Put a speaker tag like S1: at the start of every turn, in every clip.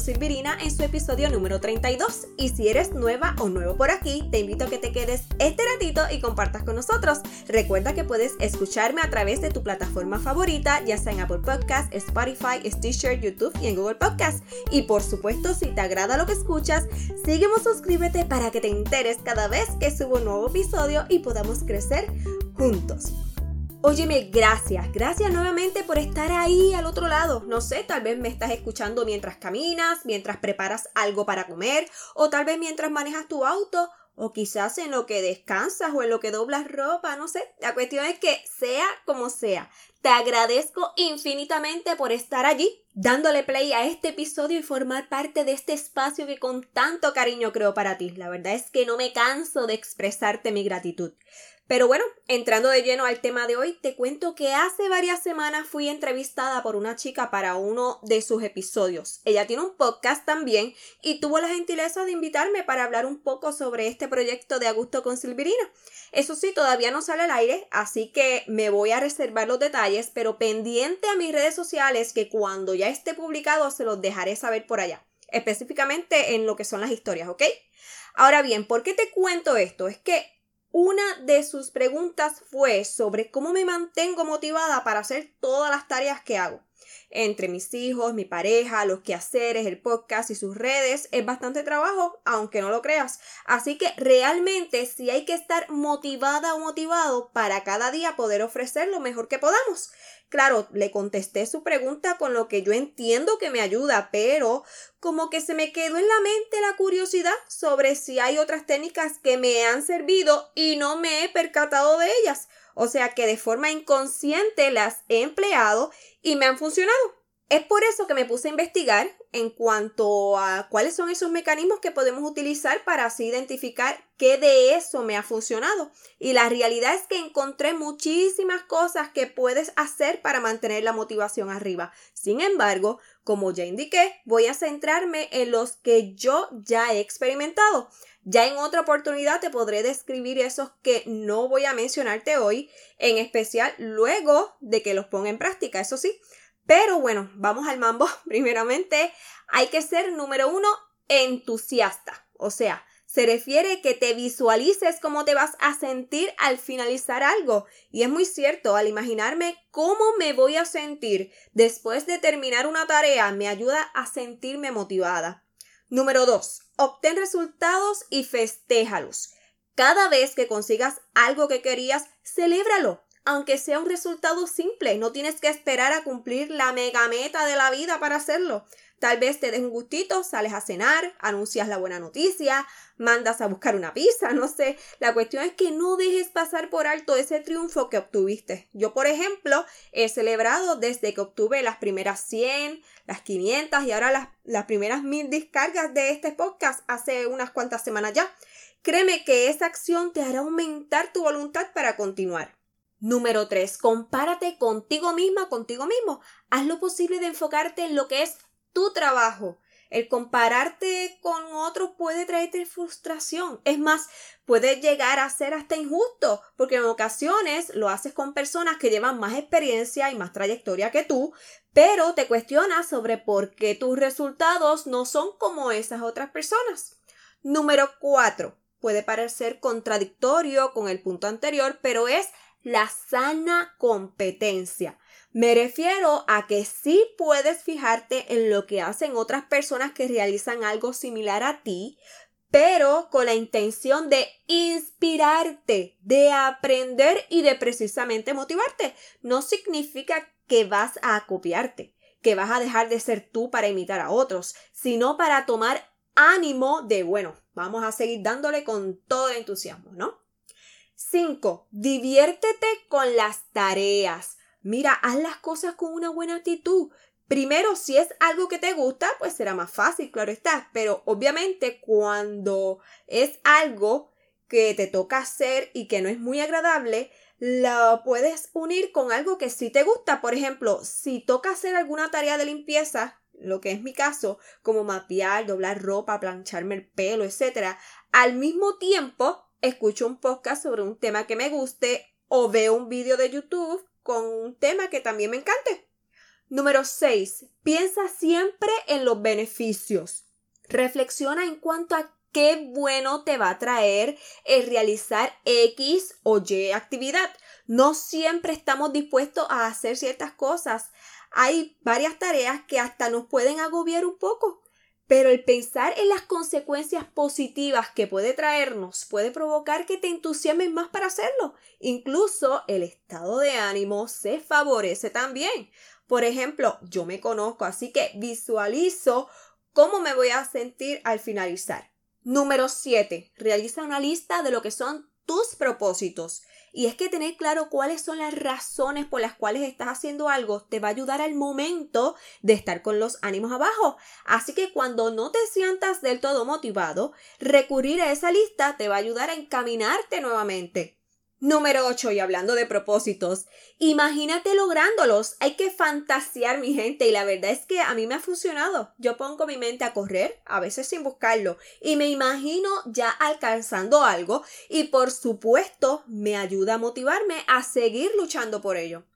S1: Con Silvirina en su episodio número 32. Y si eres nueva o nuevo por aquí, te invito a que te quedes este ratito y compartas con nosotros. Recuerda que puedes escucharme a través de tu plataforma favorita, ya sea en Apple Podcast, Spotify, Stitcher, YouTube y en Google Podcast. Y por supuesto, si te agrada lo que escuchas, sígueme suscríbete para que te enteres cada vez que subo un nuevo episodio y podamos crecer juntos. Óyeme, gracias, gracias nuevamente por estar ahí al otro lado. No sé, tal vez me estás escuchando mientras caminas, mientras preparas algo para comer, o tal vez mientras manejas tu auto, o quizás en lo que descansas o en lo que doblas ropa, no sé. La cuestión es que sea como sea, te agradezco infinitamente por estar allí, dándole play a este episodio y formar parte de este espacio que con tanto cariño creo para ti. La verdad es que no me canso de expresarte mi gratitud. Pero bueno, entrando de lleno al tema de hoy, te cuento que hace varias semanas fui entrevistada por una chica para uno de sus episodios. Ella tiene un podcast también y tuvo la gentileza de invitarme para hablar un poco sobre este proyecto de Augusto con Silvirina. Eso sí, todavía no sale al aire, así que me voy a reservar los detalles, pero pendiente a mis redes sociales que cuando ya esté publicado se los dejaré saber por allá, específicamente en lo que son las historias, ¿ok? Ahora bien, ¿por qué te cuento esto? Es que una de sus preguntas fue sobre cómo me mantengo motivada para hacer todas las tareas que hago. Entre mis hijos, mi pareja, los quehaceres, el podcast y sus redes, es bastante trabajo, aunque no lo creas. Así que realmente sí hay que estar motivada o motivado para cada día poder ofrecer lo mejor que podamos. Claro, le contesté su pregunta con lo que yo entiendo que me ayuda, pero como que se me quedó en la mente la curiosidad sobre si hay otras técnicas que me han servido y no me he percatado de ellas. O sea que de forma inconsciente las he empleado y me han funcionado. Es por eso que me puse a investigar en cuanto a cuáles son esos mecanismos que podemos utilizar para así identificar qué de eso me ha funcionado. Y la realidad es que encontré muchísimas cosas que puedes hacer para mantener la motivación arriba. Sin embargo, como ya indiqué, voy a centrarme en los que yo ya he experimentado. Ya en otra oportunidad te podré describir esos que no voy a mencionarte hoy, en especial luego de que los ponga en práctica, eso sí. Pero bueno, vamos al mambo. Primeramente, hay que ser número uno, entusiasta. O sea, se refiere que te visualices cómo te vas a sentir al finalizar algo. Y es muy cierto, al imaginarme cómo me voy a sentir después de terminar una tarea, me ayuda a sentirme motivada. Número 2. Obtén resultados y festéjalos. Cada vez que consigas algo que querías, celébralo aunque sea un resultado simple, no tienes que esperar a cumplir la mega meta de la vida para hacerlo. Tal vez te des un gustito, sales a cenar, anuncias la buena noticia, mandas a buscar una pizza, no sé. La cuestión es que no dejes pasar por alto ese triunfo que obtuviste. Yo, por ejemplo, he celebrado desde que obtuve las primeras 100, las 500 y ahora las, las primeras 1000 descargas de este podcast hace unas cuantas semanas ya. Créeme que esa acción te hará aumentar tu voluntad para continuar. Número 3. Compárate contigo misma, contigo mismo. Haz lo posible de enfocarte en lo que es tu trabajo. El compararte con otros puede traerte frustración. Es más, puede llegar a ser hasta injusto, porque en ocasiones lo haces con personas que llevan más experiencia y más trayectoria que tú, pero te cuestionas sobre por qué tus resultados no son como esas otras personas. Número 4. Puede parecer contradictorio con el punto anterior, pero es la sana competencia. Me refiero a que sí puedes fijarte en lo que hacen otras personas que realizan algo similar a ti, pero con la intención de inspirarte, de aprender y de precisamente motivarte. No significa que vas a copiarte, que vas a dejar de ser tú para imitar a otros, sino para tomar ánimo de, bueno, vamos a seguir dándole con todo entusiasmo, ¿no? 5. Diviértete con las tareas. Mira, haz las cosas con una buena actitud. Primero, si es algo que te gusta, pues será más fácil, claro está. Pero obviamente cuando es algo que te toca hacer y que no es muy agradable, lo puedes unir con algo que sí te gusta. Por ejemplo, si toca hacer alguna tarea de limpieza, lo que es mi caso, como mapear, doblar ropa, plancharme el pelo, etc., al mismo tiempo escucho un podcast sobre un tema que me guste o veo un vídeo de YouTube con un tema que también me encante. Número 6. Piensa siempre en los beneficios. Reflexiona en cuanto a qué bueno te va a traer el realizar X o Y actividad. No siempre estamos dispuestos a hacer ciertas cosas. Hay varias tareas que hasta nos pueden agobiar un poco. Pero el pensar en las consecuencias positivas que puede traernos puede provocar que te entusiasmes más para hacerlo. Incluso el estado de ánimo se favorece también. Por ejemplo, yo me conozco, así que visualizo cómo me voy a sentir al finalizar. Número 7. Realiza una lista de lo que son tus propósitos. Y es que tener claro cuáles son las razones por las cuales estás haciendo algo te va a ayudar al momento de estar con los ánimos abajo. Así que cuando no te sientas del todo motivado, recurrir a esa lista te va a ayudar a encaminarte nuevamente. Número 8. Y hablando de propósitos, imagínate lográndolos. Hay que fantasear, mi gente, y la verdad es que a mí me ha funcionado. Yo pongo mi mente a correr, a veces sin buscarlo, y me imagino ya alcanzando algo, y por supuesto me ayuda a motivarme a seguir luchando por ello.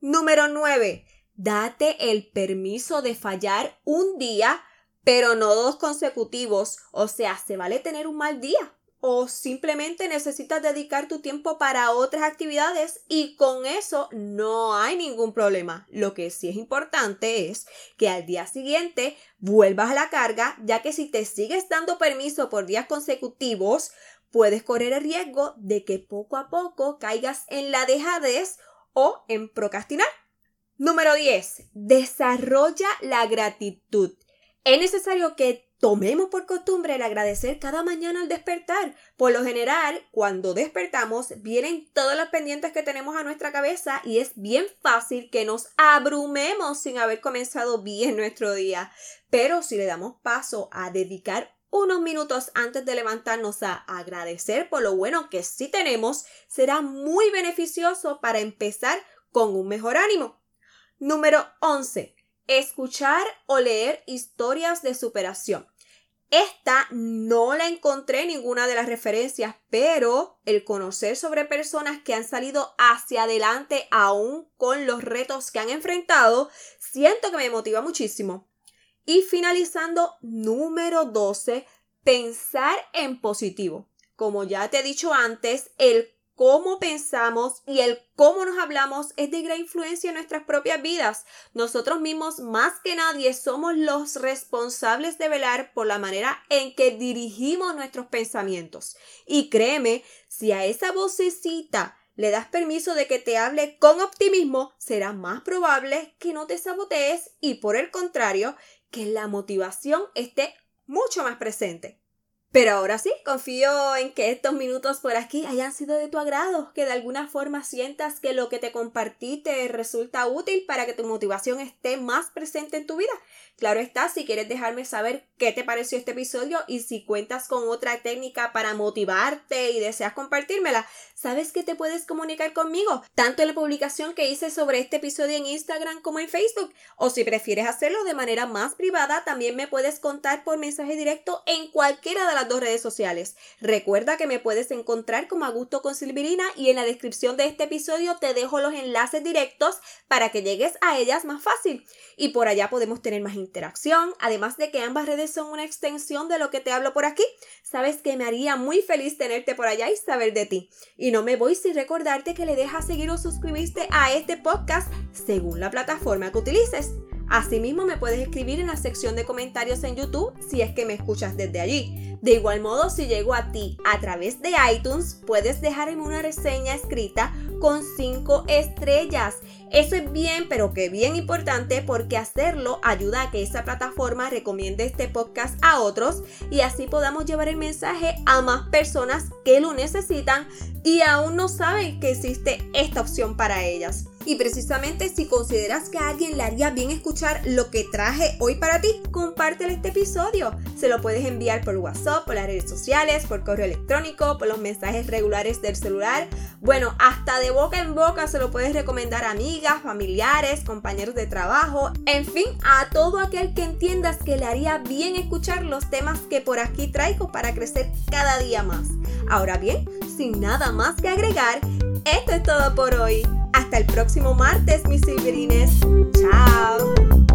S1: Número 9. Date el permiso de fallar un día, pero no dos consecutivos. O sea, se vale tener un mal día o simplemente necesitas dedicar tu tiempo para otras actividades y con eso no hay ningún problema. Lo que sí es importante es que al día siguiente vuelvas a la carga, ya que si te sigues dando permiso por días consecutivos, puedes correr el riesgo de que poco a poco caigas en la dejadez o en procrastinar. Número 10. Desarrolla la gratitud. Es necesario que Tomemos por costumbre el agradecer cada mañana al despertar. Por lo general, cuando despertamos, vienen todas las pendientes que tenemos a nuestra cabeza y es bien fácil que nos abrumemos sin haber comenzado bien nuestro día. Pero si le damos paso a dedicar unos minutos antes de levantarnos a agradecer por lo bueno que sí tenemos, será muy beneficioso para empezar con un mejor ánimo. Número 11 escuchar o leer historias de superación. Esta no la encontré en ninguna de las referencias, pero el conocer sobre personas que han salido hacia adelante aún con los retos que han enfrentado, siento que me motiva muchísimo. Y finalizando, número 12, pensar en positivo. Como ya te he dicho antes, el cómo pensamos y el cómo nos hablamos es de gran influencia en nuestras propias vidas. Nosotros mismos, más que nadie, somos los responsables de velar por la manera en que dirigimos nuestros pensamientos. Y créeme, si a esa vocecita le das permiso de que te hable con optimismo, será más probable que no te sabotees y por el contrario, que la motivación esté mucho más presente. Pero ahora sí, confío en que estos minutos por aquí hayan sido de tu agrado, que de alguna forma sientas que lo que te compartí te resulta útil para que tu motivación esté más presente en tu vida. Claro está, si quieres dejarme saber qué te pareció este episodio y si cuentas con otra técnica para motivarte y deseas compartírmela, sabes que te puedes comunicar conmigo, tanto en la publicación que hice sobre este episodio en Instagram como en Facebook, o si prefieres hacerlo de manera más privada, también me puedes contar por mensaje directo en cualquiera de las dos redes sociales. Recuerda que me puedes encontrar como a gusto con Silvirina y en la descripción de este episodio te dejo los enlaces directos para que llegues a ellas más fácil. Y por allá podemos tener más interacción, además de que ambas redes son una extensión de lo que te hablo por aquí. Sabes que me haría muy feliz tenerte por allá y saber de ti. Y no me voy sin recordarte que le dejas seguir o suscribirte a este podcast según la plataforma que utilices. Asimismo, me puedes escribir en la sección de comentarios en YouTube si es que me escuchas desde allí. De igual modo, si llego a ti a través de iTunes, puedes dejarme una reseña escrita con 5 estrellas. Eso es bien, pero que bien importante porque hacerlo ayuda a que esa plataforma recomiende este podcast a otros y así podamos llevar el mensaje a más personas que lo necesitan y aún no saben que existe esta opción para ellas. Y precisamente si consideras que a alguien le haría bien escuchar lo que traje hoy para ti, compártelo este episodio. Se lo puedes enviar por WhatsApp, por las redes sociales, por correo electrónico, por los mensajes regulares del celular. Bueno, hasta de boca en boca se lo puedes recomendar a amigas, familiares, compañeros de trabajo, en fin, a todo aquel que entiendas que le haría bien escuchar los temas que por aquí traigo para crecer cada día más. Ahora bien, sin nada más que agregar, esto es todo por hoy. Hasta el próximo martes, mis silverines. Chao.